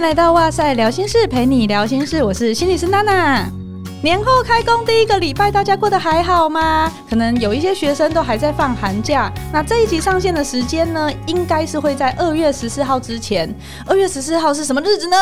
来到哇塞聊心事，陪你聊心事。我是心理师娜娜。年后开工第一个礼拜，大家过得还好吗？可能有一些学生都还在放寒假。那这一集上线的时间呢，应该是会在二月十四号之前。二月十四号是什么日子呢？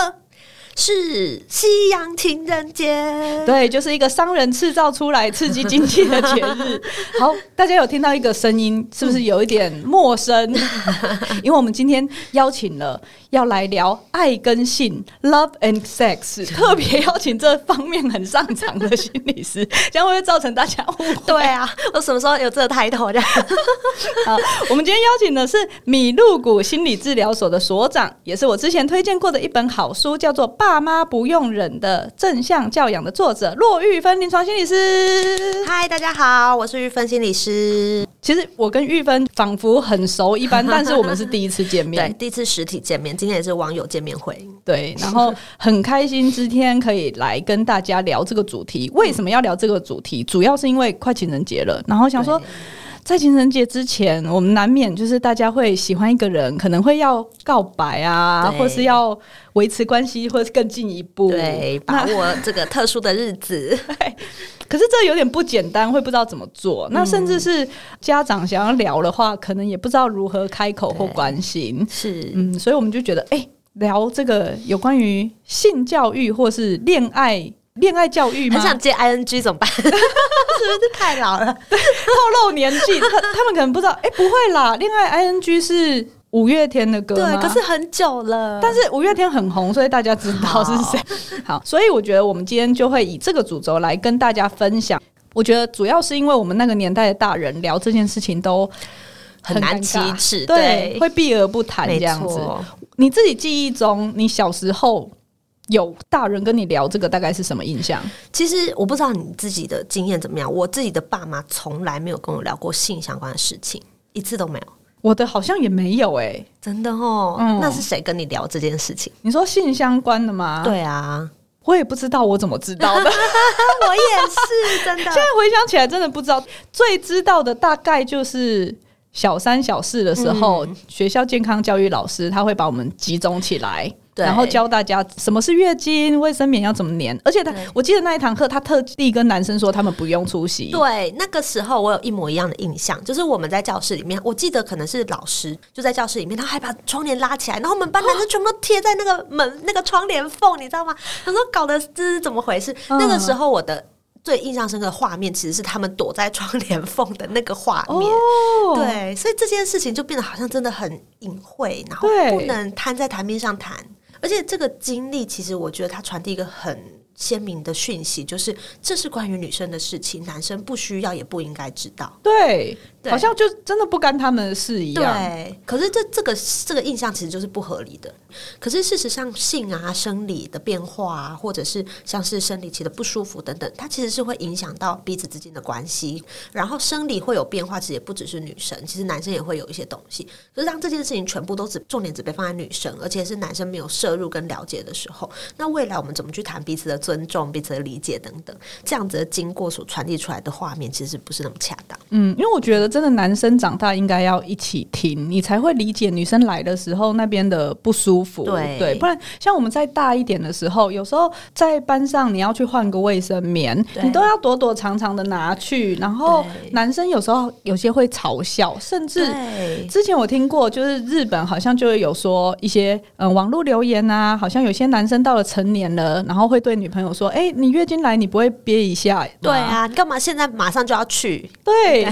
是夕阳情人节，对，就是一个商人制造出来刺激经济的节日。好，大家有听到一个声音，是不是有一点陌生？因为我们今天邀请了要来聊爱跟性 （Love and Sex），特别邀请这方面很擅长的心理师，这样会不会造成大家误会？对啊，我什么时候有这个抬头的？好，我们今天邀请的是米露谷心理治疗所的所长，也是我之前推荐过的一本好书，叫做《爸妈不用忍的正向教养》的作者骆玉芬临床心理师。嗨，大家好，我是玉芬心理师。其实我跟玉芬仿佛很熟一般，但是我们是第一次见面，对，第一次实体见面。今天也是网友见面会，对，然后很开心今天可以来跟大家聊这个主题。为什么要聊这个主题？主要是因为快情人节了，然后想说。在情人节之前，我们难免就是大家会喜欢一个人，可能会要告白啊，或是要维持关系，或是更进一步，对，把握这个特殊的日子。可是这有点不简单，会不知道怎么做。嗯、那甚至是家长想要聊的话，可能也不知道如何开口或关心。是，嗯，所以我们就觉得，哎、欸，聊这个有关于性教育或是恋爱。恋爱教育吗？很想接 ing 怎么办？是不是太老了？透露年纪，他他们可能不知道。哎、欸，不会啦，恋爱 ing 是五月天的歌，对，可是很久了。但是五月天很红，所以大家知道是谁。好，好，所以我觉得我们今天就会以这个主轴来跟大家分享。我觉得主要是因为我们那个年代的大人聊这件事情都很，很难启齿，对，会避而不谈这样子。你自己记忆中，你小时候。有大人跟你聊这个，大概是什么印象？其实我不知道你自己的经验怎么样。我自己的爸妈从来没有跟我聊过性相关的事情，一次都没有。我的好像也没有哎、欸，真的哦。嗯，那是谁跟你聊这件事情？你说性相关的吗？对啊，我也不知道，我怎么知道的？我也是真的。现在回想起来，真的不知道。最知道的大概就是小三、小四的时候，嗯、学校健康教育老师他会把我们集中起来。然后教大家什么是月经，卫生棉要怎么粘，而且他，我记得那一堂课，他特地跟男生说他们不用出席。对，那个时候我有一模一样的印象，就是我们在教室里面，我记得可能是老师就在教室里面，他还把窗帘拉起来，然后我们班男生全部都贴在那个门那个窗帘缝，你知道吗？他说搞的这是怎么回事？那个时候我的最印象深刻的画面，其实是他们躲在窗帘缝的那个画面。对，所以这件事情就变得好像真的很隐晦，然后不能摊在台面上谈。而且这个经历，其实我觉得它传递一个很鲜明的讯息，就是这是关于女生的事情，男生不需要也不应该知道。对。好像就真的不干他们的事一样。对，可是这这个这个印象其实就是不合理的。可是事实上，性啊、生理的变化啊，或者是像是生理期的不舒服等等，它其实是会影响到彼此之间的关系。然后生理会有变化，其实也不只是女生，其实男生也会有一些东西。可是当这件事情全部都只重点只被放在女生，而且是男生没有摄入跟了解的时候，那未来我们怎么去谈彼此的尊重、彼此的理解等等？这样子的经过所传递出来的画面，其实不是那么恰当。嗯，因为我觉得。真的，男生长大应该要一起听，你才会理解女生来的时候那边的不舒服。对，对，不然像我们再大一点的时候，有时候在班上你要去换个卫生棉，你都要躲躲藏藏的拿去。然后男生有时候有些会嘲笑，甚至之前我听过，就是日本好像就会有说一些嗯网络留言啊，好像有些男生到了成年了，然后会对女朋友说：“哎、欸，你月经来，你不会憋一下？”对啊，你干嘛现在马上就要去？对。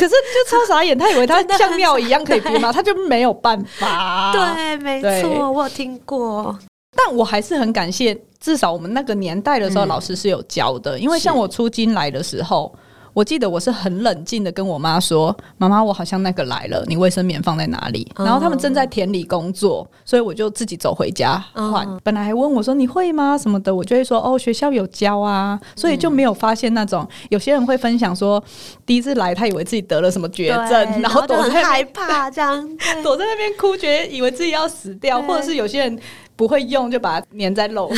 对可是就超傻眼，他以为他像尿一样可以憋吗？他就没有办法。对，没错，我有听过。但我还是很感谢，至少我们那个年代的时候，老师是有教的。嗯、因为像我出京来的时候。我记得我是很冷静的跟我妈说：“妈妈，我好像那个来了，你卫生棉放在哪里？”然后他们正在田里工作，所以我就自己走回家换。本来还问我说：“你会吗？”什么的，我就会说：“哦，学校有教啊。”所以就没有发现那种有些人会分享说，第一次来他以为自己得了什么绝症，然后躲在害怕这样，躲在那边哭，觉得以为自己要死掉，或者是有些人。不会用就把它粘在肉，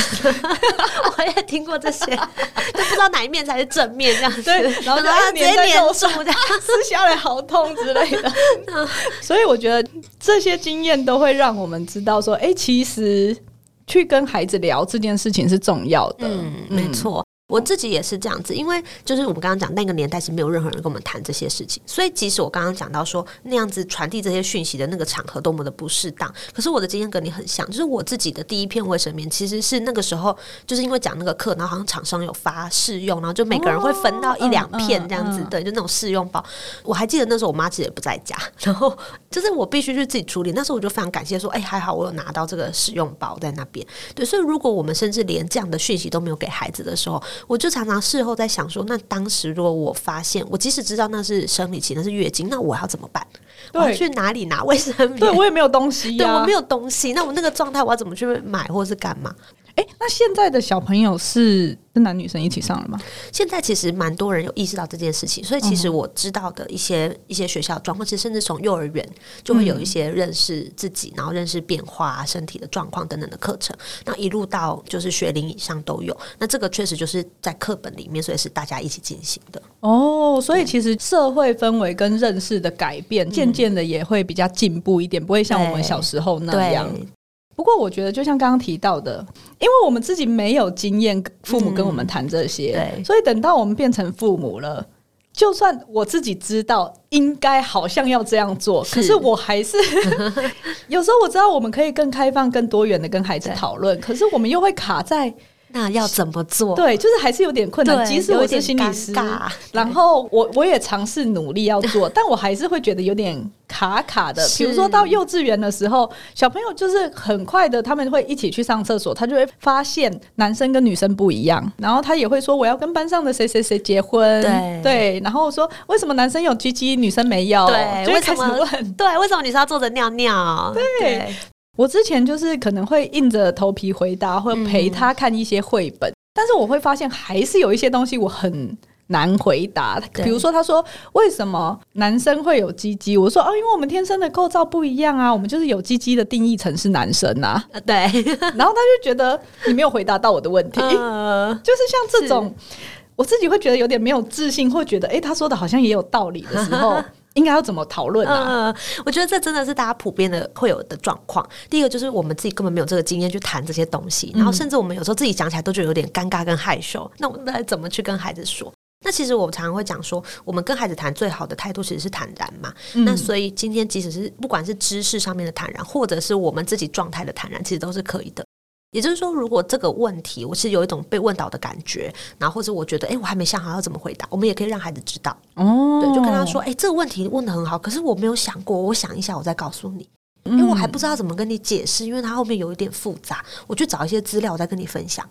我也听过这些，就不知道哪一面才是正面这样子，对，然后就它直接粘住，这样撕下来好痛之类的。所以我觉得这些经验都会让我们知道说，哎、欸，其实。去跟孩子聊这件事情是重要的。嗯，没错。我自己也是这样子，因为就是我们刚刚讲那个年代是没有任何人跟我们谈这些事情，所以即使我刚刚讲到说那样子传递这些讯息的那个场合多么的不适当，可是我的经验跟你很像，就是我自己的第一片卫生棉其实是那个时候就是因为讲那个课，然后好像厂商有发试用，然后就每个人会分到一两片这样子，对，就那种试用包。我还记得那时候我妈其实也不在家，然后就是我必须去自己处理。那时候我就非常感谢说，哎，还好我有拿到这个试用包在那边。对，所以如果我们甚至连这样的讯息都没有给孩子的时候，我就常常事后在想说，那当时如果我发现，我即使知道那是生理期，那是月经，那我要怎么办？我要去哪里拿卫生棉？对，我也没有东西啊，对，我没有东西，那我那个状态，我要怎么去买或是干嘛？哎，那现在的小朋友是跟男女生一起上了吗？现在其实蛮多人有意识到这件事情，所以其实我知道的一些、嗯、一些学校状况，其实甚至从幼儿园就会有一些认识自己，嗯、然后认识变化、身体的状况等等的课程。那一路到就是学龄以上都有。那这个确实就是在课本里面，所以是大家一起进行的。哦，所以其实社会氛围跟认识的改变，渐渐的也会比较进步一点，不会像我们小时候那样。不过我觉得，就像刚刚提到的，因为我们自己没有经验，父母跟我们谈这些，嗯，对，所以等到我们变成父母了，就算我自己知道应该好像要这样做，是，可是我还是 有时候我知道我们可以更开放、更多元的跟孩子讨论，可是我们又会卡在。那要怎么做？对，就是还是有点困难。即使我是心理师，然后我我也尝试努力要做，但我还是会觉得有点卡卡的。比如说到幼稚园的时候，小朋友就是很快的，他们会一起去上厕所，他就会发现男生跟女生不一样，然后他也会说我要跟班上的谁谁谁结婚。对对，然后说为什么男生有鸡鸡，女生没有？对，为什么？对，为什么女生要坐着尿尿？对。对我之前就是可能会硬着头皮回答，或陪他看一些绘本，嗯，但是我会发现还是有一些东西我很难回答。比如说，他说为什么男生会有鸡鸡？我说哦，因为我们天生的构造不一样啊，我们就是有鸡鸡的定义成是男生啊。对，然后他就觉得你没有回答到我的问题，呃、就是像这种，我自己会觉得有点没有自信，会觉得哎，他说的好像也有道理的时候。应该要怎么讨论啊？嗯，我觉得这真的是大家普遍的会有的状况。第一个就是我们自己根本没有这个经验去谈这些东西，然后甚至我们有时候自己讲起来都觉得有点尴尬跟害羞。那我们该怎么去跟孩子说？那其实我常常会讲说，我们跟孩子谈最好的态度其实是坦然嘛。那所以今天即使是不管是知识上面的坦然，或者是我们自己状态的坦然，其实都是可以的。也就是说，如果这个问题我是有一种被问倒的感觉，然后或者我觉得，哎，我还没想好要怎么回答，我们也可以让孩子知道。哦，对，就跟他说，哎，这个问题问得很好，可是我没有想过，我想一下，我再告诉你，因为我还不知道怎么跟你解释，因为它后面有一点复杂，我去找一些资料，我再跟你分享。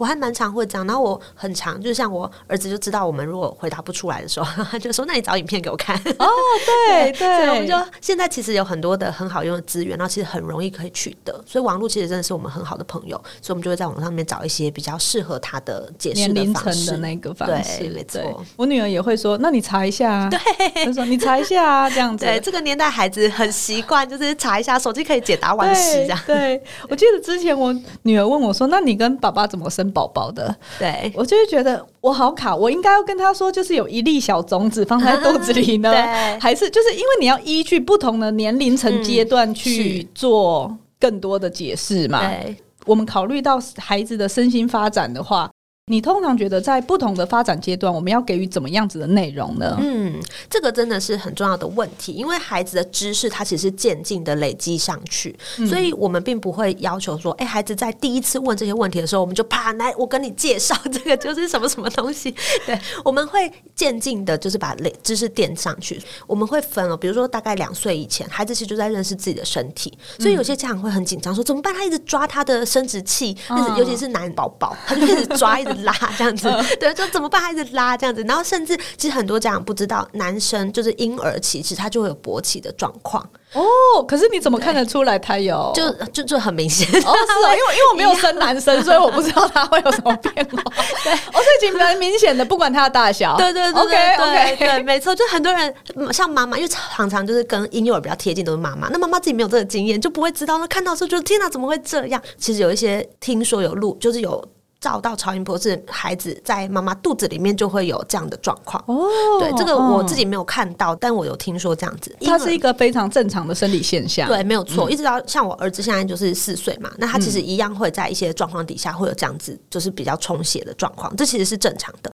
我还蛮常会这样，然后我很常，就像我儿子就知道我们如果回答不出来的时候，他就说：“那你找影片给我看。”哦，对对，所以我们就现在其实有很多的很好用的资源，然后其实很容易可以取得，所以网络其实真的是我们很好的朋友，所以我们就会在网络上面找一些比较适合他的解释的方式的那个方式。没错，我女儿也会说：“那你查一下。”啊对，她说：“你查一下啊，这样子。”对，这个年代孩子很习惯，就是查一下，手机可以解答完事这样。对，我记得之前我女儿问我说：“那你跟爸爸怎么生宝宝的？”对，我就会觉得我好卡，我应该要跟他说，就是有一粒小种子放在肚子里呢，还是就是因为你要依据不同的年龄层阶段去做更多的解释嘛？对，我们考虑到孩子的身心发展的话。你通常觉得在不同的发展阶段，我们要给予怎么样子的内容呢？嗯，这个真的是很重要的问题，因为孩子的知识它其实是渐进的累积上去，嗯，所以我们并不会要求说，哎，孩子在第一次问这些问题的时候，我们就啪来，我跟你介绍这个就是什么什么东西。对，我们会渐进的，就是把累知识垫上去。我们会分了，比如说大概两岁以前，孩子其实就在认识自己的身体，所以有些家长会很紧张，说怎么办？他一直抓他的生殖器，嗯，尤其是男宝宝，他就一直抓，一直。拉这样子，对，就怎么办？还是拉这样子，然后甚至其实很多家长不知道，男生就是婴儿期，其实他就会有勃起的状况哦。可是你怎么看得出来他有？就就就很明显哦，是啊，因为因为我没有生男生，所以我不知道他会有什么变化。对，哦，所以蛮明显的，不管他的大小。对对对，OK OK，对，没错，就很多人像妈妈，因为常常就是跟婴幼儿比较贴近，都是妈妈。那妈妈自己没有这个经验，就不会知道。那看到的时候就天哪，怎么会这样？其实有一些听说有录，就是有。照到超音波，是孩子在妈妈肚子里面就会有这样的状况。哦，对，这个我自己没有看到，但我有听说这样子，它是一个非常正常的生理现象。对，没有错。一直到像我儿子现在就是四岁嘛，那他其实一样会在一些状况底下会有这样子，就是比较充血的状况，这其实是正常的。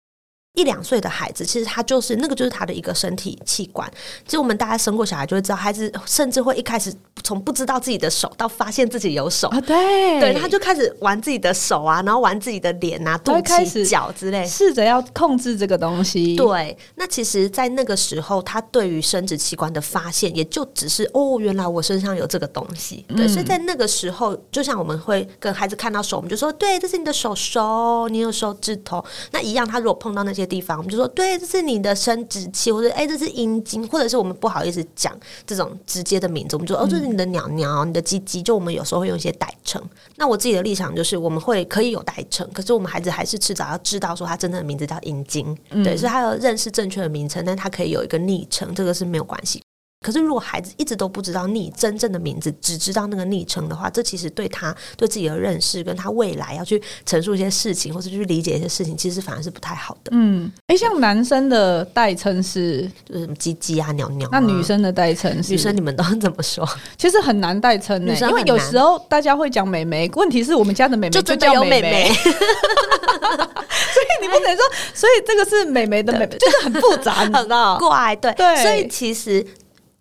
一两岁的孩子，其实他就是那个，就是他的一个身体器官。其实我们大家生过小孩就会知道，孩子甚至会一开始从不知道自己的手到发现自己有手啊，对，对，他就开始玩自己的手啊，然后玩自己的脸啊、肚脐、脚之类，试着要控制这个东西。对，那其实，在那个时候，他对于生殖器官的发现，也就只是哦，原来我身上有这个东西。对，嗯、所以在那个时候，就像我们会跟孩子看到手，我们就说，对，这是你的手手，你有手指头。那一样，他如果碰到那些。地方，我们就说，对，这是你的生殖器，或者哎，这是阴茎，或者是我们不好意思讲这种直接的名字，我们就说哦，这是你的鸟鸟，你的鸡鸡，就我们有时候会用一些代称。那我自己的立场就是，我们会可以有代称，可是我们孩子还是迟早要知道说他真正的名字叫阴茎，嗯、对，所以他要认识正确的名称，但他可以有一个昵称，这个是没有关系。可是，如果孩子一直都不知道你真正的名字，只知道那个昵称的话，这其实对他对自己的认识，跟他未来要去陈述一些事情，或者去理解一些事情，其实反而是不太好的。嗯，哎、欸，像男生的代称是就是什么鸡鸡啊、鸟鸟、啊，那女生的代称是？女生你们都怎么说？其实很难代称呢，因为有时候大家会讲美眉，问题是我们家的美眉就叫美眉，所以你不能说，所以这个是美眉的妹妹，就是很复杂，你知道？怪，对对，所以其实。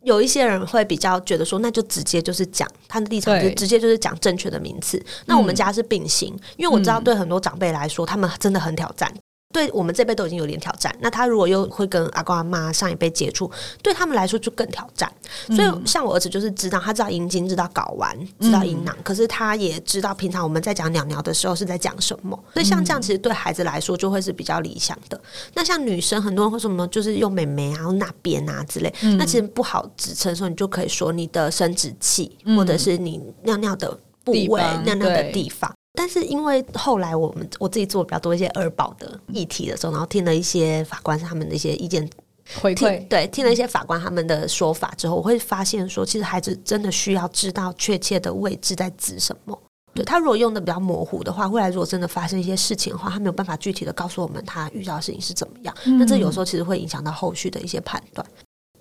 有一些人会比较觉得说，那就直接就是讲他的立场，就直接就是讲正确的名词。那我们家是并行，因为我知道对很多长辈来说，他们真的很挑战。对我们这辈都已经有点挑战，那他如果又会跟阿公阿妈上一辈接触，对他们来说就更挑战。所以像我儿子就是知道，他知道阴茎，知道睾丸，知道阴囊，可是他也知道平常我们在讲鸟鸟的时候是在讲什么。所以像这样，其实对孩子来说就会是比较理想的。那像女生，很多人会说什么，就是用美眉啊、那边啊之类，那其实不好指称的时候，你就可以说你的生殖器，或者是你尿尿的部位、尿尿的地方。但是因为后来我们我自己做比较多一些二保的议题的时候，然后听了一些法官他们的一些意见回馈，对，听了一些法官他们的说法之后，我会发现说，其实孩子真的需要知道确切的位置在指什么。对，他如果用的比较模糊的话，未来如果真的发生一些事情的话，他没有办法具体的告诉我们他遇到的事情是怎么样。那这有时候其实会影响到后续的一些判断。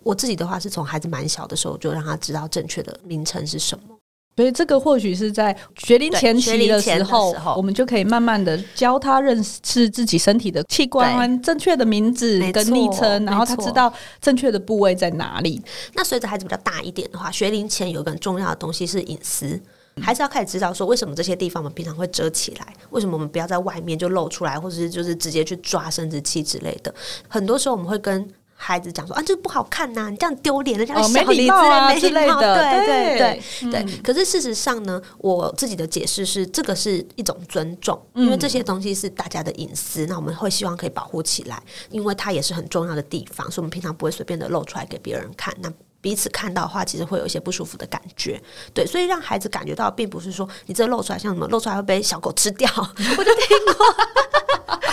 我自己的话是从孩子蛮小的时候就让他知道正确的名称是什么。所以这个或许是在学龄前期的时候，我们就可以慢慢的教他认识自己身体的器官、正确的名字跟昵称，然后他知道正确的部位在哪里。那随着孩子比较大一点的话，学龄前有一个很重要的东西是隐私，还是要开始知道说，为什么这些地方我们平常会遮起来，为什么我们不要在外面就露出来，或者是就是直接去抓生殖器之类的。很多时候我们会跟孩子讲说啊，这不好看呐、啊，你这样丢脸，人家小礼貌啊之类的，对对对可是事实上呢，我自己的解释是，这个是一种尊重，因为这些东西是大家的隐私，那我们会希望可以保护起来，因为它也是很重要的地方，所以我们平常不会随便的露出来给别人看。那彼此看到的话，其实会有一些不舒服的感觉，对，所以让孩子感觉到，并不是说你这露出来像什么，露出来会被小狗吃掉。我就听过，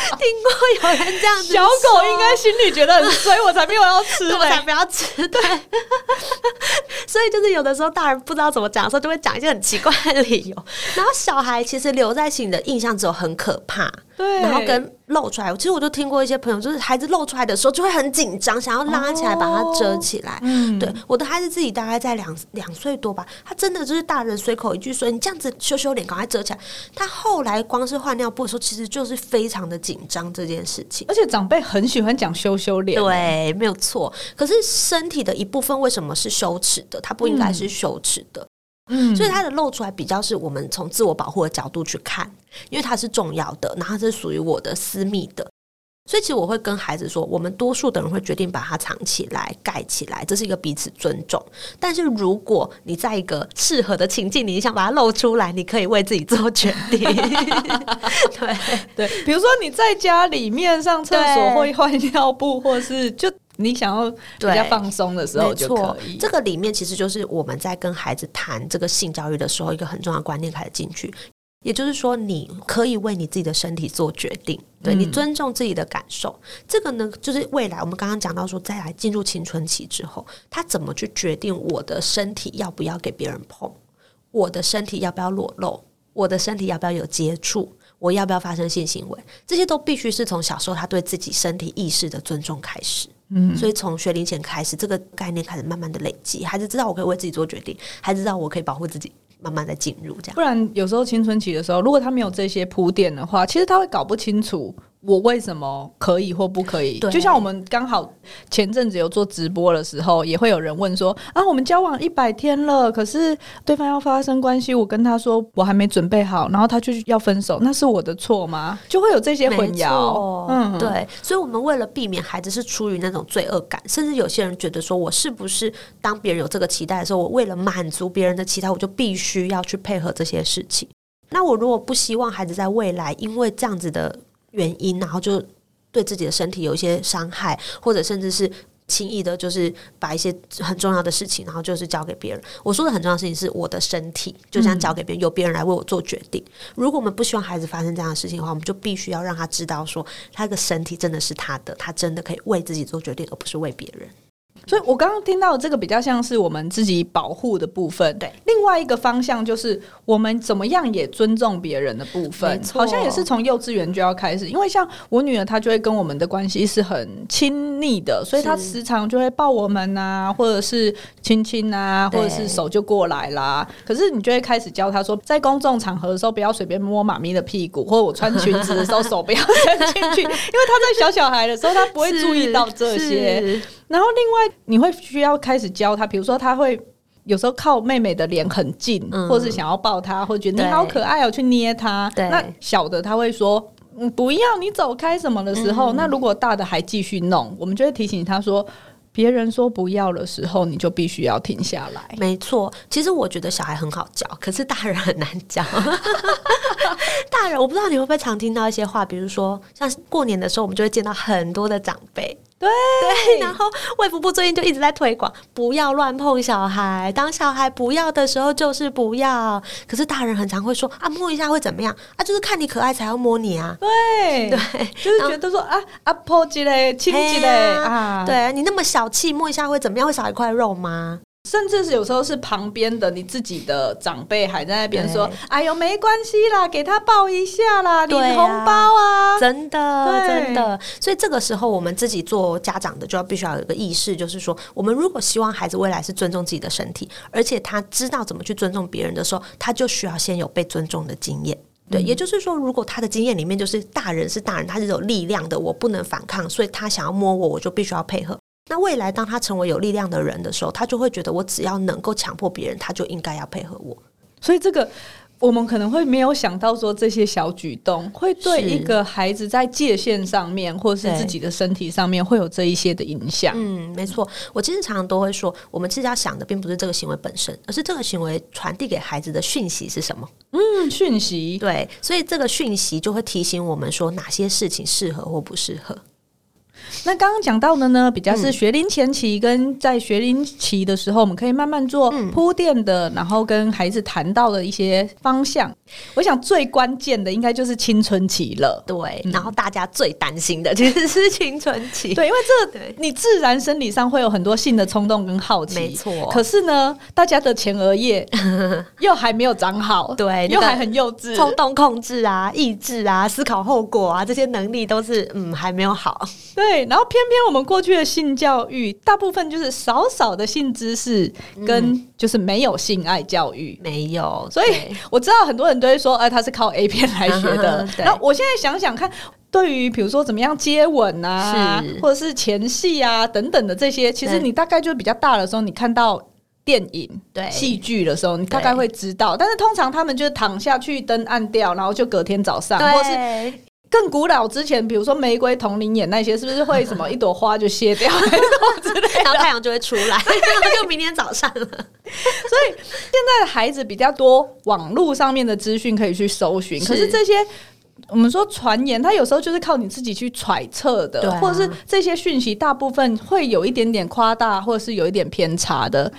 听过有人这样子，小狗应该心里觉得很衰，我才没有要吃，我才不要吃。对，所以就是有的时候大人不知道怎么讲的时候，就会讲一些很奇怪的理由，然后小孩其实留在心里的印象只有很可怕。对，然后跟露出来，其实我就听过一些朋友，就是孩子露出来的时候就会很紧张，想要拉起来把它遮起来。嗯，对，我的孩子自己大概在两两岁多吧，他真的就是大人随口一句说你这样子羞羞脸，赶快遮起来。他后来光是换尿布的时候，其实就是非常的紧张这件事情。而且长辈很喜欢讲羞羞脸，对，没有错。可是身体的一部分为什么是羞耻的？它不应该是羞耻的。嗯嗯，所以它的露出来比较是我们从自我保护的角度去看，因为它是重要的，然后是属于我的私密的，所以其实我会跟孩子说，我们多数的人会决定把它藏起来、盖起来，这是一个彼此尊重。但是如果你在一个适合的情境，你想把它露出来，你可以为自己做决定。对对，比如说你在家里面上厕所会换尿布，或是就。你想要比较放松的时候就可以。这个里面其实就是我们在跟孩子谈这个性教育的时候，一个很重要的观念开始进去。也就是说，你可以为你自己的身体做决定，对，你尊重自己的感受。这个呢，就是未来我们刚刚讲到说，再来进入青春期之后，他怎么去决定我的身体要不要给别人碰，我的身体要不要裸露，我的身体要不要有接触。我要不要发生性行为，这些都必须是从小时候他对自己身体意识的尊重开始。嗯，所以从学龄前开始，这个概念开始慢慢的累积，孩子知道我可以为自己做决定，孩子知道我可以保护自己，慢慢的进入这样。不然有时候青春期的时候，如果他没有这些铺垫的话，其实他会搞不清楚。我为什么可以或不可以？就像我们刚好前阵子有做直播的时候，也会有人问说：啊，我们交往一百天了，可是对方要发生关系，我跟他说我还没准备好，然后他就要分手，那是我的错吗？就会有这些混淆。嗯，对。所以，我们为了避免孩子是出于那种罪恶感，甚至有些人觉得说，我是不是当别人有这个期待的时候，我为了满足别人的期待，我就必须要去配合这些事情？那我如果不希望孩子在未来因为这样子的。原因，然后就对自己的身体有一些伤害，或者甚至是轻易的，就是把一些很重要的事情，然后就是交给别人。我说的很重要的事情是我的身体，就这样交给别人，由别人来为我做决定。如果我们不希望孩子发生这样的事情的话，我们就必须要让他知道，说他的身体真的是他的，他真的可以为自己做决定，而不是为别人。所以，我刚刚听到这个比较像是我们自己保护的部分。对，另外一个方向就是我们怎么样也尊重别人的部分。好像也是从幼稚园就要开始，因为像我女儿，她就会跟我们的关系是很亲密的，所以她时常就会抱我们啊，或者是亲亲啊，或者是手就过来啦。可是你就会开始教她说，在公众场合的时候不要随便摸妈咪的屁股，或者我穿裙子的时候手不要伸进去，因为她在小小孩的时候，她不会注意到这些。然后，另外你会需要开始教他，比如说他会有时候靠妹妹的脸很近，嗯、或是想要抱她，或者觉得你好可爱哦，去捏她。那小的他会说：“嗯，不要，你走开什么的时候。嗯”那如果大的还继续弄，我们就会提醒他说：“别人说不要的时候，你就必须要停下来。”没错，其实我觉得小孩很好教，可是大人很难教。大人，我不知道你会不会常听到一些话，比如说像过年的时候，我们就会见到很多的长辈。对对，然后卫福部最近就一直在推广，不要乱碰小孩。当小孩不要的时候，就是不要。可是大人很常会说啊，摸一下会怎么样？啊，就是看你可爱才要摸你啊。对对，就是觉得说啊啊，抱起来亲起来啊，对你那么小气，摸一下会怎么样？会少一块肉吗？甚至是有时候是旁边的你自己的长辈还在那边说：“哎呦，没关系啦，给他抱一下啦，领红包啊！”真的，真的。所以这个时候，我们自己做家长的就要必须要有一个意识，就是说，我们如果希望孩子未来是尊重自己的身体，而且他知道怎么去尊重别人的时候，他就需要先有被尊重的经验。对，也就是说，如果他的经验里面就是大人是大人，他是有力量的，我不能反抗，所以他想要摸我，我就必须要配合。那未来当他成为有力量的人的时候，他就会觉得我只要能够强迫别人，他就应该要配合我。所以这个我们可能会没有想到说，这些小举动会对一个孩子在界限上面，或是自己的身体上面会有这一些的影响。嗯，没错。我其实常常都会说，我们其实要想的并不是这个行为本身，而是这个行为传递给孩子的讯息是什么。嗯，讯息。对，所以这个讯息就会提醒我们说，哪些事情适合或不适合。那刚刚讲到的呢，比较是学龄前期跟在学龄期的时候，我们可以慢慢做铺垫的，然后跟孩子谈到的一些方向。我想最关键的应该就是青春期了，对。然后大家最担心的其实是 青春期，对，因为这你自然生理上会有很多性的冲动跟好奇，没错。可是呢，大家的前额叶 又还没有长好，对，又还很幼稚，冲动控制啊、意志啊、思考后果啊这些能力都是嗯还没有好，对。然后偏偏我们过去的性教育，大部分就是少少的性知识，跟就是没有性爱教育，没有。所以我知道很多人都会说，哎，他是靠 A 片来学的。那我现在想想看，对于比如说怎么样接吻啊，或者是前戏啊等等的这些，其实你大概就比较大的时候，你看到电影、对戏剧的时候，你大概会知道。但是通常他们就是躺下去，灯暗掉，然后就隔天早上，或是。更古老之前，比如说玫瑰铜铃眼那些，是不是会什么一朵花就谢掉？然后太阳就会出来，然后就明天早上了。所以现在的孩子比较多网络上面的资讯可以去搜寻，可是这些我们说传言，它有时候就是靠你自己去揣测的，或者是这些讯息大部分会有一点点夸大，或者是有一点偏差的。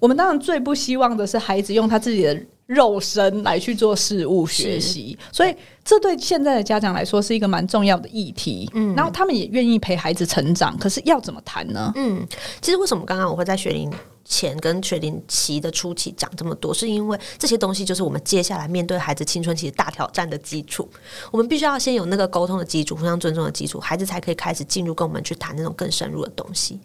我们当然最不希望的是孩子用他自己的肉身来去做事物学习，所以这对现在的家长来说是一个蛮重要的议题。嗯，然后他们也愿意陪孩子成长，可是要怎么谈呢？嗯，其实为什么刚刚我会在学龄前跟学龄期的初期讲这么多，是因为这些东西就是我们接下来面对孩子青春期的大挑战的基础。我们必须要先有那个沟通的基础，互相尊重的基础，孩子才可以开始进入跟我们去谈那种更深入的东西。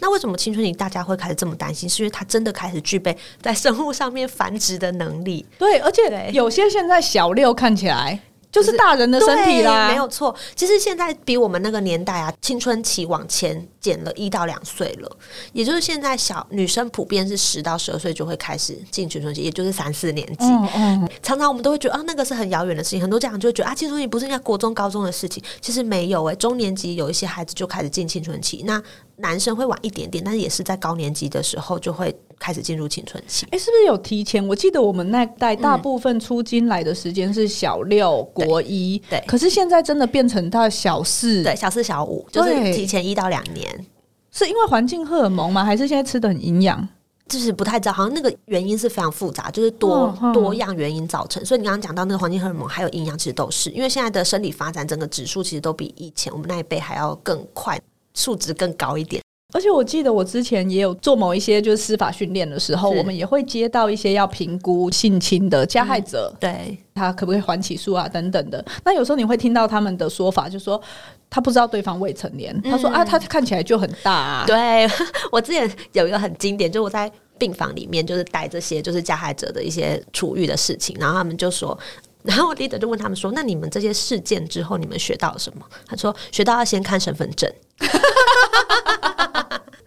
那为什么青春期大家会开始这么担心？是因为他真的开始具备在生物上面繁殖的能力。对，而且有些现在小六看起来。就是大人的身体啦，没有错。其实现在比我们那个年代啊，青春期往前减了一到两岁了。也就是现在小女生普遍是十到十二岁就会开始进青春期，也就是三四年级。嗯嗯。常常我们都会觉得啊，那个是很遥远的事情。很多家长就会觉得啊，青春期不是应该国中高中的事情。其实没有诶、欸，中年级有一些孩子就开始进青春期。那男生会晚一点点，但是也是在高年级的时候就会开始进入青春期。哎、欸，是不是有提前？我记得我们那代大部分出金来的时间是小六、国一，对。可是现在真的变成到小四，对，小四、小五，就是提前一到两年。是因为环境荷尔蒙吗？还是现在吃的很营养？就是不太知道，好像那个原因是非常复杂，就是多、嗯、多样原因造成。所以你刚刚讲到那个环境荷尔蒙还有营养，其实都是因为现在的生理发展，整个指数其实都比以前我们那一辈还要更快，数值更高一点。而且我记得我之前也有做某一些就是司法训练的时候，我们也会接到一些要评估性侵的加害者，嗯、对他可不可以还起诉啊等等的。那有时候你会听到他们的说法，就是说他不知道对方未成年，嗯、他说啊，他看起来就很大啊。对，我之前有一个很经典，就我在病房里面就是带这些就是加害者的一些处遇的事情，然后他们就说，然后我 leader 就问他们说，那你们这些事件之后，你们学到了什么？他说学到要先看身份证。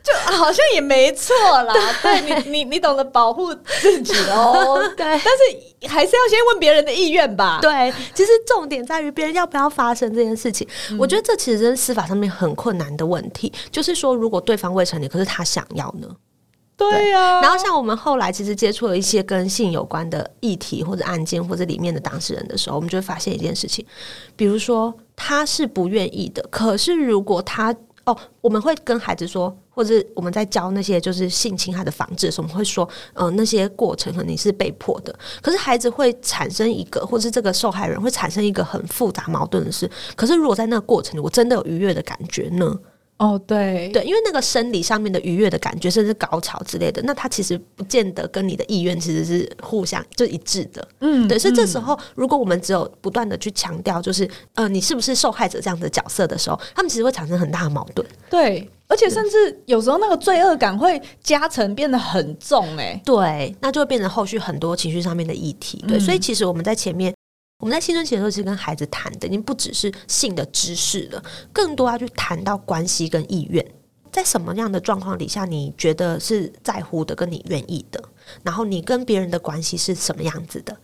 就好像也没错啦，对，对你，你你懂得保护自己哦，对，但是还是要先问别人的意愿吧。对，其实重点在于别人要不要发生这件事情。嗯、我觉得这其实是司法上面很困难的问题，就是说，如果对方未成年，可是他想要呢？对呀、啊。然后像我们后来其实接触了一些跟性有关的议题或者案件或者里面的当事人的时候，我们就会发现一件事情，比如说他是不愿意的，可是如果他。哦，我们会跟孩子说，或者我们在教那些就是性侵害的防治的时候，我们会说，嗯、呃，那些过程肯定是被迫的，可是孩子会产生一个，或是这个受害人会产生一个很复杂矛盾的事。可是如果在那个过程里，我真的有愉悦的感觉呢？哦，对对，因为那个生理上面的愉悦的感觉，甚至高潮之类的，那它其实不见得跟你的意愿其实是互相就一致的。嗯，对，所以这时候，如果我们只有不断的去强调，就是呃，你是不是受害者这样的角色的时候，他们其实会产生很大的矛盾。对，而且甚至有时候那个罪恶感会加成，变得很重。哎，对，那就会变成后续很多情绪上面的议题。对，嗯、所以其实我们在前面。我们在青春期的时候，其实跟孩子谈的已经不只是性的知识了，更多要去谈到关系跟意愿，在什么样的状况底下，你觉得是在乎的，跟你愿意的，然后你跟别人的关系是什么样子的。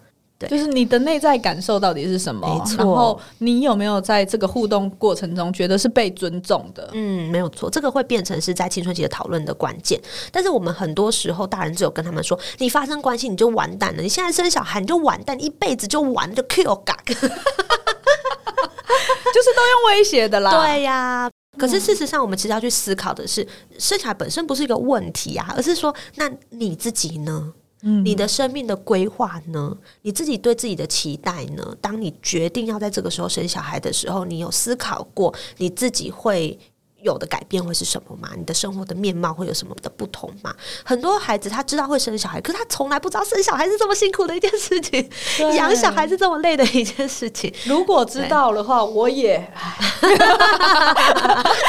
就是你的内在感受到底是什么？没错。然后你有没有在这个互动过程中觉得是被尊重的？嗯，没有错，这个会变成是在青春期的讨论的关键。但是我们很多时候，大人只有跟他们说，你发生关系你就完蛋了，你现在生小孩你就完蛋，一辈子就完就 Q 嘎，就是都用威胁的啦。对呀、啊，可是事实上，我们其实要去思考的是，生小孩本身不是一个问题啊，而是说，那你自己呢？你的生命的规划呢？你自己对自己的期待呢？当你决定要在这个时候生小孩的时候，你有思考过你自己会有的改变会是什么吗？你的生活的面貌会有什么的不同吗？很多孩子他知道会生小孩，可是他从来不知道生小孩是这么辛苦的一件事情，养小孩是这么累的一件事情。如果知道的话，我也，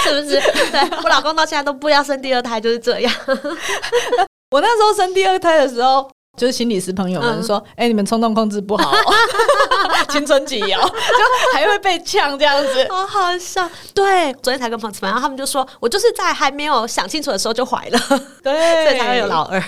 是不是？对，我老公到现在都不要生第二胎，就是这样。我那时候生第二胎的时候，就是心理师朋友们说：“哎、嗯欸，你们冲动控制不好、喔，青春期哦，就还会被呛这样子，好好笑。”对，昨天才跟朋友吃饭，然后他们就说：“我就是在还没有想清楚的时候就怀了，对，所以才会有老二。”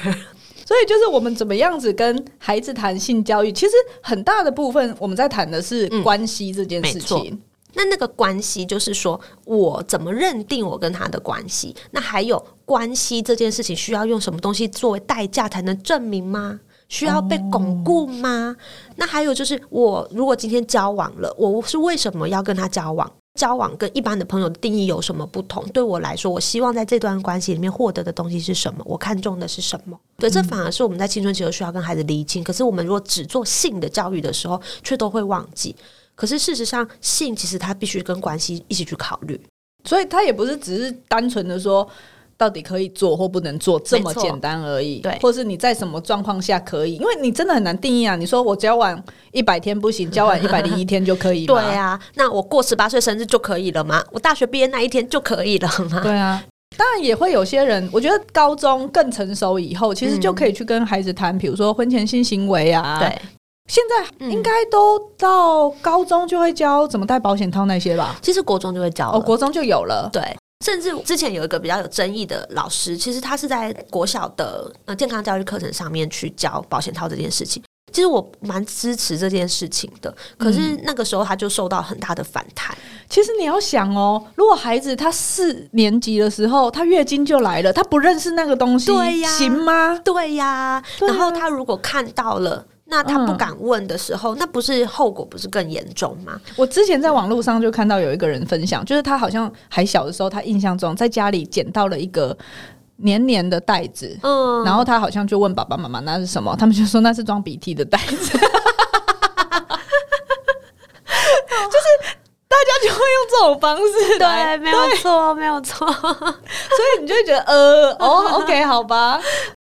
所以就是我们怎么样子跟孩子谈性教育，其实很大的部分我们在谈的是关系这件事情。嗯那那个关系就是说，我怎么认定我跟他的关系？那还有关系这件事情，需要用什么东西作为代价才能证明吗？需要被巩固吗？那还有就是，我如果今天交往了，我是为什么要跟他交往？交往跟一般的朋友的定义有什么不同？对我来说，我希望在这段关系里面获得的东西是什么？我看重的是什么？对，这反而是我们在青春期都需要跟孩子厘清。可是我们如果只做性的教育的时候，却都会忘记。可是事实上，性其实它必须跟关系一起去考虑，所以它也不是只是单纯的说。到底可以做或不能做这么简单而已，对，或是你在什么状况下可以？因为你真的很难定义啊！你说我交往一百天不行，交往一百零一天就可以吗？对啊，那我过十八岁生日就可以了吗？我大学毕业那一天就可以了吗？对啊，当然也会有些人，我觉得高中更成熟以后，其实就可以去跟孩子谈，比如说婚前性行为啊。对，现在应该都到高中就会教怎么戴保险套那些吧？其实国中就会教，哦，国中就有了，对。甚至之前有一个比较有争议的老师，其实他是在国小的呃健康教育课程上面去教保险套这件事情。其实我蛮支持这件事情的，可是那个时候他就受到很大的反弹。嗯。其实你要想哦，如果孩子他四年级的时候他月经就来了，他不认识那个东西，对呀，行吗？对呀，然后他如果看到了。那他不敢问的时候，嗯、那不是后果不是更严重吗？我之前在网络上就看到有一个人分享，就是他好像还小的时候，他印象中在家里捡到了一个黏黏的袋子，嗯，然后他好像就问爸爸妈妈那是什么，他们就说那是装鼻涕的袋子，就是大家就会用这种方式，对，没有错，没有错，所以你就会觉得呃，哦，OK，好吧，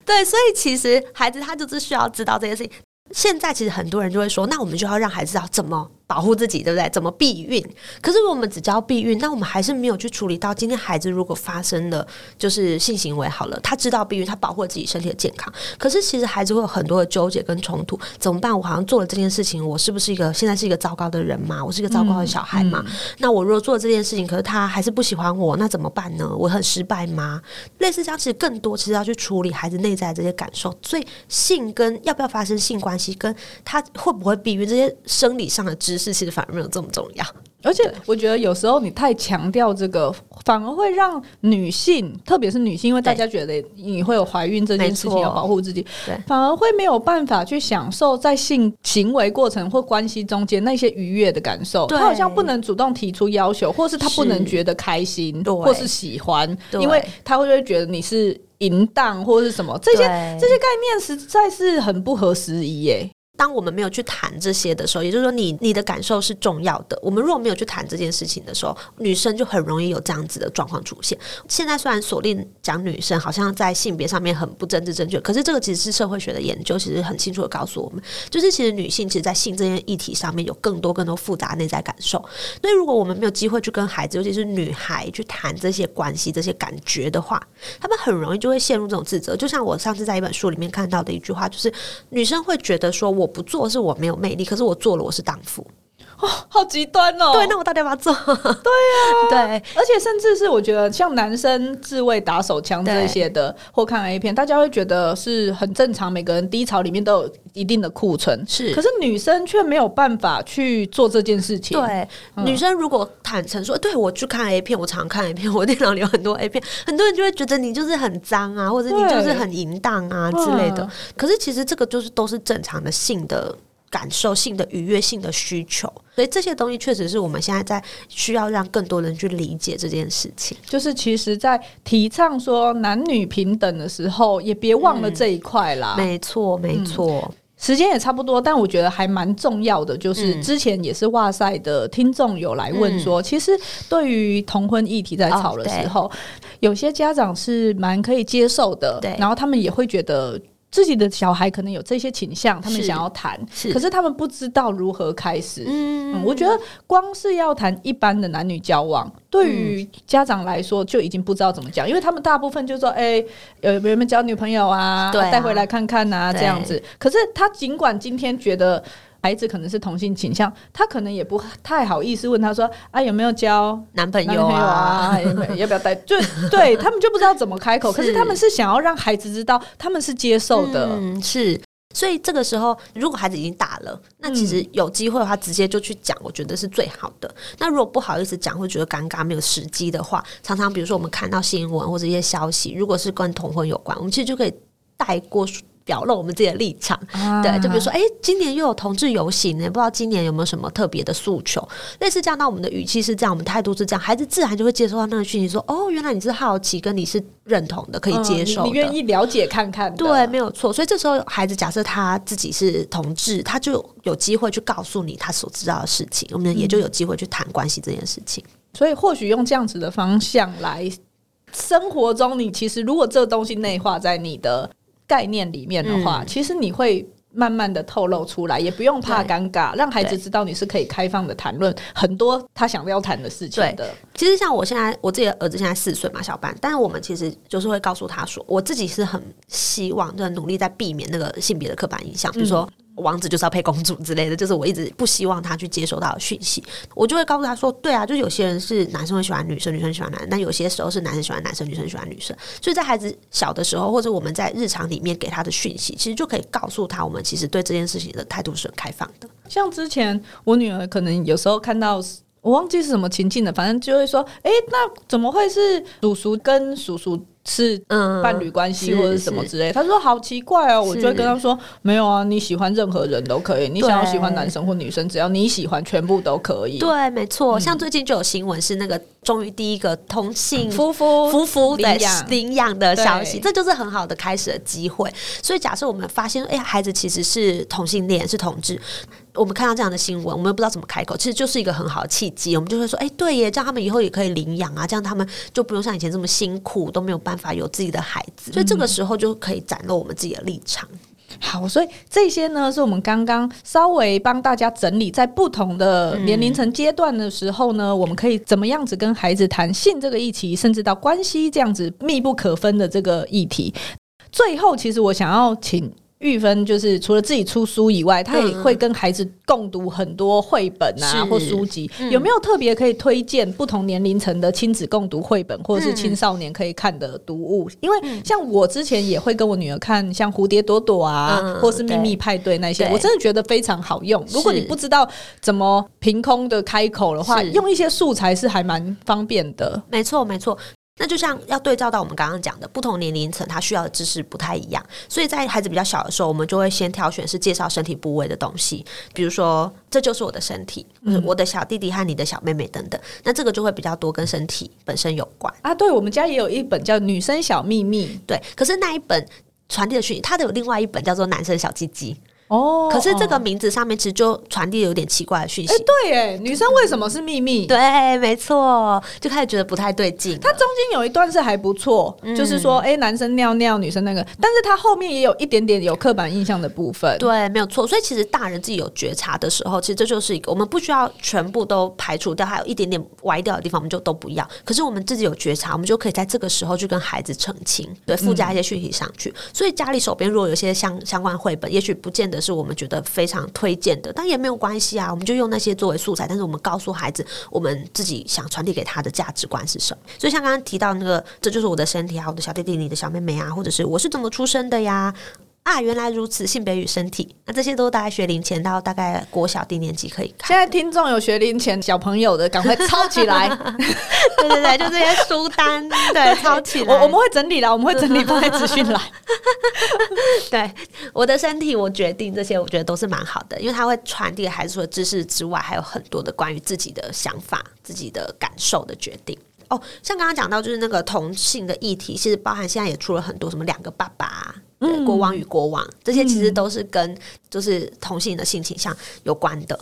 对，所以其实孩子他就是需要知道这些事情。现在其实很多人就会说，那我们就要让孩子知道怎么保护自己，对不对？怎么避孕？可是我们只教避孕，那我们还是没有去处理到今天孩子如果发生了就是性行为好了，他知道避孕，他保护自己身体的健康。可是其实孩子会有很多的纠结跟冲突，怎么办？我好像做了这件事情，我是不是一个现在是一个糟糕的人嘛？我是一个糟糕的小孩嘛？嗯嗯、那我如果做了这件事情，可是他还是不喜欢我，那怎么办呢？我很失败吗？类似这样，其实更多其实要去处理孩子内在的这些感受。所以性跟要不要发生性关系，跟他会不会避孕这些生理上的知识，其实反而没有这么重要，而且我觉得有时候你太强调这个，反而会让女性，特别是女性，因为大家觉得你会有怀孕这件事情要保护自己，对，反而会没有办法去享受在性行为过程或关系中间那些愉悦的感受。他好像不能主动提出要求，或是他不能觉得开心，或是喜欢，因为他会不会觉得你是淫荡或是什么？这些这些概念实在是很不合时宜耶。当我们没有去谈这些的时候，也就是说你，你的感受是重要的。我们如果没有去谈这件事情的时候，女生就很容易有这样子的状况出现。现在虽然锁定讲女生，好像在性别上面很不政治正确，可是这个其实是社会学的研究，其实很清楚的告诉我们，就是其实女性其实，在性这件议题上面有更多更多复杂内在感受。所以，如果我们没有机会去跟孩子，尤其是女孩去谈这些关系、这些感觉的话，他们很容易就会陷入这种自责。就像我上次在一本书里面看到的一句话，就是女生会觉得说我。不做是我没有魅力，可是我做了，我是荡妇。哦，好极端哦！对，那我到底要不要做？对啊，对，而且甚至是我觉得，像男生自慰打手枪这些的，或看 A 片，大家会觉得是很正常。每个人低潮里面都有一定的库存，是。可是女生却没有办法去做这件事情。对，嗯、女生如果坦诚说，对我去看 A 片，我常看 A 片，我电脑里有很多 A 片，很多人就会觉得你就是很脏啊，或者你就是很淫荡啊之类的。可是其实这个就是都是正常的性的。感受性的愉悦性的需求，所以这些东西确实是我们现在在需要让更多人去理解这件事情。就是其实，在提倡说男女平等的时候，也别忘了这一块啦。嗯、没错，没错、嗯。时间也差不多，但我觉得还蛮重要的，就是之前也是哇塞的听众有来问说，嗯、其实对于同婚议题在吵的时候，哦、有些家长是蛮可以接受的，然后他们也会觉得。自己的小孩可能有这些倾向，他们想要谈，可是他们不知道如何开始。嗯，嗯，我觉得光是要谈一般的男女交往，对于家长来说就已经不知道怎么讲，因为他们大部分就说：“哎、欸，有没有交女朋友啊？带、啊、回来看看啊，这样子。”可是他尽管今天觉得。孩子可能是同性倾向，他可能也不太好意思问他说：“啊，有没有交男朋友啊？要不要带？”就对他们就不知道怎么开口。可是他们是想要让孩子知道他们是接受的，嗯，是。所以这个时候，如果孩子已经大了，那其实有机会的话，直接就去讲，我觉得是最好的。那如果不好意思讲，会觉得尴尬、没有时机的话，常常比如说我们看到新闻或者一些消息，如果是跟同婚有关，我们其实就可以带过。表露我们自己的立场。啊、对，就比如说，哎、欸，今年又有同志游行呢，不知道今年有没有什么特别的诉求？类似这样，那我们的语气是这样，我们态度是这样，孩子自然就会接收到那个讯息，说，哦，原来你是好奇，跟你是认同的，可以接受、嗯，你愿意了解看看。对，没有错。所以这时候，孩子假设他自己是同志，他就有机会去告诉你他所知道的事情，我们也就有机会去谈关系这件事情。所以，或许用这样子的方向来。生活中，你其实如果这个东西内化在你的概念里面的话，嗯、其实你会慢慢的透露出来，也不用怕尴尬，让孩子知道你是可以开放的谈论很多他想要谈的事情的。其实像我现在，我自己的儿子现在四岁嘛，小班，但是我们其实就是会告诉他说，我自己是很希望，就努力在避免那个性别的刻板印象，比如说。嗯王子就是要配公主之类的，就是我一直不希望他去接收到讯息，我就会告诉他说：“对啊，就有些人是男生会喜欢女生，女生喜欢男生，但有些时候是男生喜欢男生，女生喜欢女生。所以在孩子小的时候，或者我们在日常里面给他的讯息，其实就可以告诉他，我们其实对这件事情的态度是很开放的。像之前我女儿可能有时候看到，我忘记是什么情境了，反正就会说：‘哎、那怎么会是叔叔跟叔叔？’是伴侣关系或者什么之类，他说好奇怪哦，我就会跟他说没有啊，你喜欢任何人都可以，你想要喜欢男生或女生，只要你喜欢，全部都可以。对，没错。像最近就有新闻是那个终于第一个同性夫妇夫妇的领养的消息，这就是很好的开始的机会。所以假设我们发现，哎呀，孩子其实是同性恋，是同志。我们看到这样的新闻，我们不知道怎么开口，其实就是一个很好的契机。我们就会说：“哎、对耶，这样他们以后也可以领养啊，这样他们就不用像以前这么辛苦，都没有办法有自己的孩子。”所以这个时候就可以展露我们自己的立场。好，所以这些呢，是我们刚刚稍微帮大家整理，在不同的年龄层阶段的时候呢，我们可以怎么样子跟孩子谈性这个议题，甚至到关系这样子密不可分的这个议题。最后，其实我想要请。玉芬就是除了自己出书以外，他也会跟孩子共读很多绘本啊或书籍。嗯、有没有特别可以推荐不同年龄层的亲子共读绘本，或者是青少年可以看的读物？因为像我之前也会跟我女儿看像蝴蝶朵朵啊，嗯、或是秘密派对那些，我真的觉得非常好用。如果你不知道怎么凭空的开口的话，用一些素材是还蛮方便的。没错，没错。那就像要对照到我们刚刚讲的，不同年龄层他需要的知识不太一样，所以在孩子比较小的时候，我们就会先挑选是介绍身体部位的东西，比如说这就是我的身体，嗯，我的小弟弟和你的小妹妹等等。那这个就会比较多跟身体本身有关啊。对，我们家也有一本叫《女生小秘密》，对，可是那一本传递的讯息，它的有另外一本叫做《男生小鸡鸡》。哦，可是这个名字上面其实就传递有点奇怪的讯息。哎、欸，对，哎，女生为什么是秘密？对，没错，就开始觉得不太对劲。它中间有一段是还不错，嗯、就是说，哎、欸，男生尿尿，女生那个，但是它后面也有一点点有刻板印象的部分。对，没有错。所以其实大人自己有觉察的时候，其实这就是一个我们不需要全部都排除掉，还有一点点歪掉的地方，我们就都不要。可是我们自己有觉察，我们就可以在这个时候去跟孩子澄清，对，附加一些讯息上去。嗯、所以家里手边如果有些相相关绘本，也许不见得是我们觉得。非常推荐的，但也没有关系啊，我们就用那些作为素材。但是我们告诉孩子，我们自己想传递给他的价值观是什么。所以像刚刚提到那个，这就是我的身体啊，我的小弟弟，你的小妹妹啊，或者是我是怎么出生的呀？啊，原来如此，性别与身体，那这些都大概学龄前到大概国小低年级可以看。现在听众有学龄前小朋友的，赶快抄起来。对对对，就这些书单，对，抄起来。我我们会整理了，我们会整理放在资讯栏。对，我的身体我决定，这些我觉得都是蛮好的，因为它会传递孩子除了知识之外，还有很多的关于自己的想法、自己的感受的决定。哦，像刚刚讲到就是那个同性的议题，其实包含现在也出了很多什么两个爸爸。对，国王与国王，这些其实都是跟就是同性的性倾向有关的。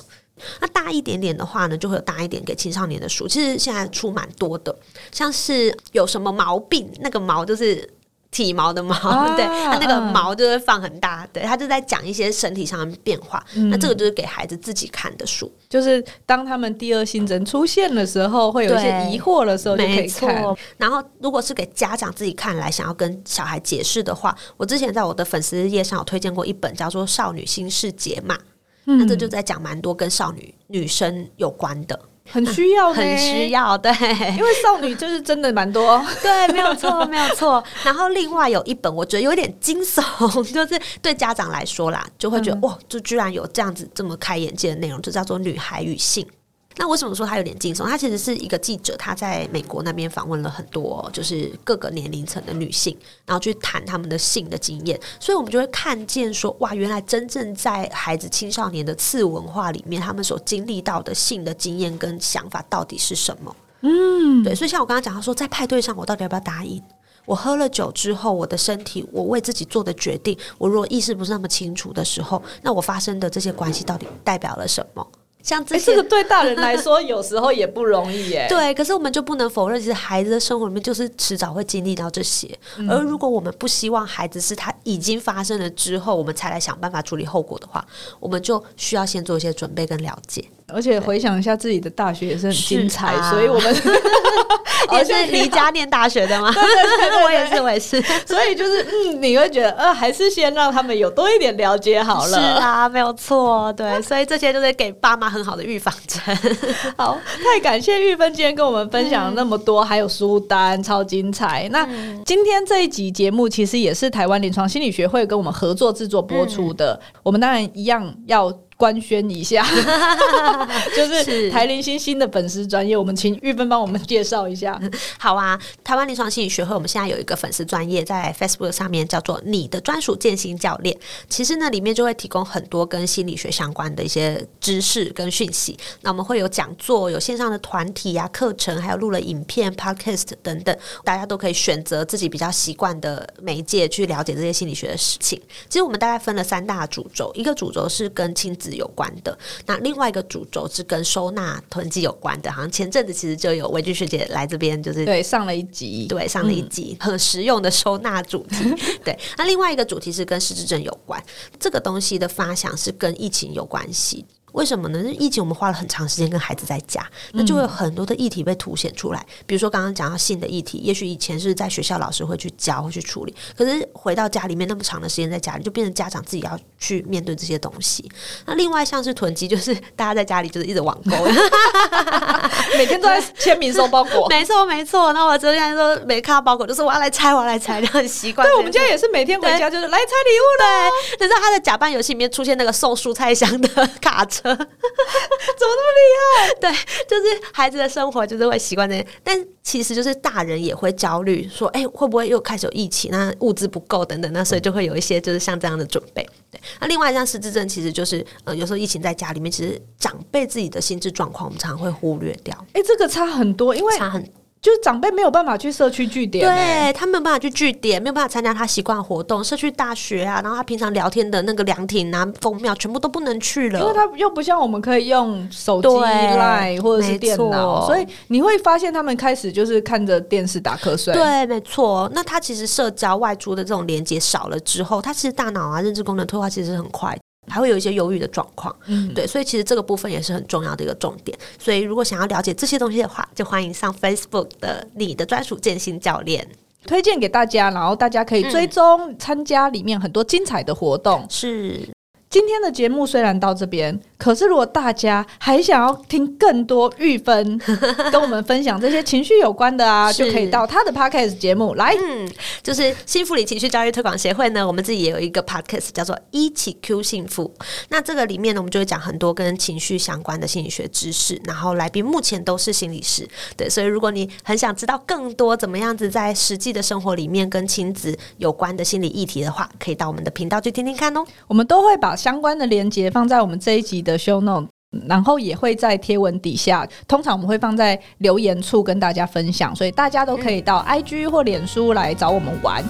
那大一点点的话呢，就会有大一点给青少年的书。其实现在出蛮多的，像是有什么毛病，那个毛就是。体毛的毛，啊、对，它那个毛就会放很大，对，他就在讲一些身体上的变化。嗯、那这个就是给孩子自己看的书，就是当他们第二性征出现的时候，会有一些疑惑的时候就可以看。然后，如果是给家长自己看来，想要跟小孩解释的话，我之前在我的粉丝页上有推荐过一本叫做《少女心事解码》，嗯、那这就在讲蛮多跟少女女生有关的。很需要，很需要，对，因为少女就是真的蛮多，对，没有错，没有错。然后另外有一本，我觉得有点惊悚，就是对家长来说啦，就会觉得、嗯、哇，就居然有这样子这么开眼界的内容，就叫做《女孩与性》。那为什么说他有点惊悚？他其实是一个记者，他在美国那边访问了很多就是各个年龄层的女性，然后去谈他们的性的经验，所以我们就会看见说，哇，原来真正在孩子青少年的次文化里面，他们所经历到的性的经验跟想法到底是什么？嗯，对，所以像我刚刚讲到说，在派对上，我到底要不要答应？我喝了酒之后，我的身体，我为自己做的决定，我如果意识不是那么清楚的时候，那我发生的这些关系到底代表了什么？像这些，欸，这个对大人来说有时候也不容易耶。对，可是我们就不能否认，其实孩子的生活里面就是迟早会经历到这些。嗯。而如果我们不希望孩子是他已经发生了之后，我们才来想办法处理后果的话，我们就需要先做一些准备跟了解。而且回想一下自己的大学也是很精彩，啊、所以我们 也是离家念大学的吗？对对对，我也是，我也是。所以就是，嗯，你会觉得，呃，还是先让他们有多一点了解好了。是啊，没有错，对。所以这些就是给爸妈很好的预防针。好，太感谢玉芬今天跟我们分享了那么多，嗯、还有书单超精彩。那、嗯、今天这一集节目其实也是台湾临床心理学会跟我们合作制作播出的。嗯、我们当然一样要。官宣一下，就是台林新新的粉丝专业，我们请玉芬帮我们介绍一下。好啊，台湾临床心理学会，我们现在有一个粉丝专业在 Facebook 上面，叫做“你的专属健心教练”。其实呢，里面就会提供很多跟心理学相关的一些知识跟讯息。那我们会有讲座，有线上的团体啊、课程，还有录了影片、Podcast 等等，大家都可以选择自己比较习惯的媒介去了解这些心理学的事情。其实我们大概分了三大主轴，一个主轴是跟亲子有关的，那另外一个主轴是跟收纳囤积有关的，好像前阵子其实就有维君学姐来这边，就是对上了一集，对上了一集、嗯、很实用的收纳主题。对，那另外一个主题是跟失智症有关，这个东西的发想是跟疫情有关系。为什么呢？是疫情，我们花了很长时间跟孩子在家，那就会有很多的议题被凸显出来。嗯、比如说刚刚讲到性的议题，也许以前是在学校老师会去教会去处理，可是回到家里面那么长的时间在家里，就变成家长自己要去面对这些东西。那另外像是囤积，就是大家在家里就是一直网购，每天都在 签名收包裹。没错没错。那我昨天说没看到包裹，就是我要来拆，我要来拆，就很习惯。对，我们家也是每天回家就是来拆礼物的。对，就是他的假扮游戏里面出现那个送蔬菜箱的 卡车。怎么那么厉害？对，就是孩子的生活就是会习惯这些，但其实就是大人也会焦虑，说，哎、欸，会不会又开始有疫情？那物资不够等等，那所以就会有一些就是像这样的准备。对，那另外像失智症，其实就是呃，有时候疫情在家里面，其实长辈自己的心智状况，我们常常会忽略掉。哎、欸，这个差很多，因为差很。就是长辈没有办法去社区据点，对，他没有办法去据点，没有办法参加他习惯活动，社区大学啊，然后他平常聊天的那个凉亭啊、宫庙，全部都不能去了，因为他又不像我们可以用手机、Line 或者是电脑，所以你会发现他们开始就是看着电视打瞌睡。对，没错。那他其实社交外出的这种连接少了之后，他其实大脑啊认知功能退化其实很快。还会有一些忧郁的状况，嗯，对，所以其实这个部分也是很重要的一个重点。所以如果想要了解这些东西的话，就欢迎上 Facebook 的你的专属健心教练，推荐给大家，然后大家可以追踪参加里面很多精彩的活动，嗯、是。今天的节目虽然到这边，可是如果大家还想要听更多玉芬 跟我们分享这些情绪有关的啊，就可以到他的 podcast 节目来。嗯，就是幸福里情绪教育推广协会呢，我们自己也有一个 podcast 叫做一起 Q 幸福。那这个里面呢，我们就会讲很多跟情绪相关的心理学知识，然后来宾目前都是心理师。对，所以如果你很想知道更多怎么样子在实际的生活里面跟亲子有关的心理议题的话，可以到我们的频道去听听看哦。我们都会把。相关的连接放在我们这一集的 show note，然后也会在贴文底下。通常我们会放在留言处跟大家分享，所以大家都可以到 IG 或脸书来找我们玩。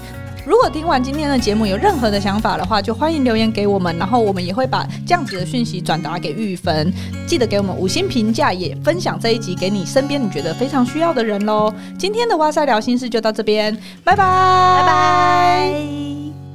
如果听完今天的节目有任何的想法的话，就欢迎留言给我们，然后我们也会把这样子的讯息转达给玉芬。记得给我们五星评价，也分享这一集给你身边你觉得非常需要的人喽。今天的哇塞聊心事就到这边，拜拜，拜拜。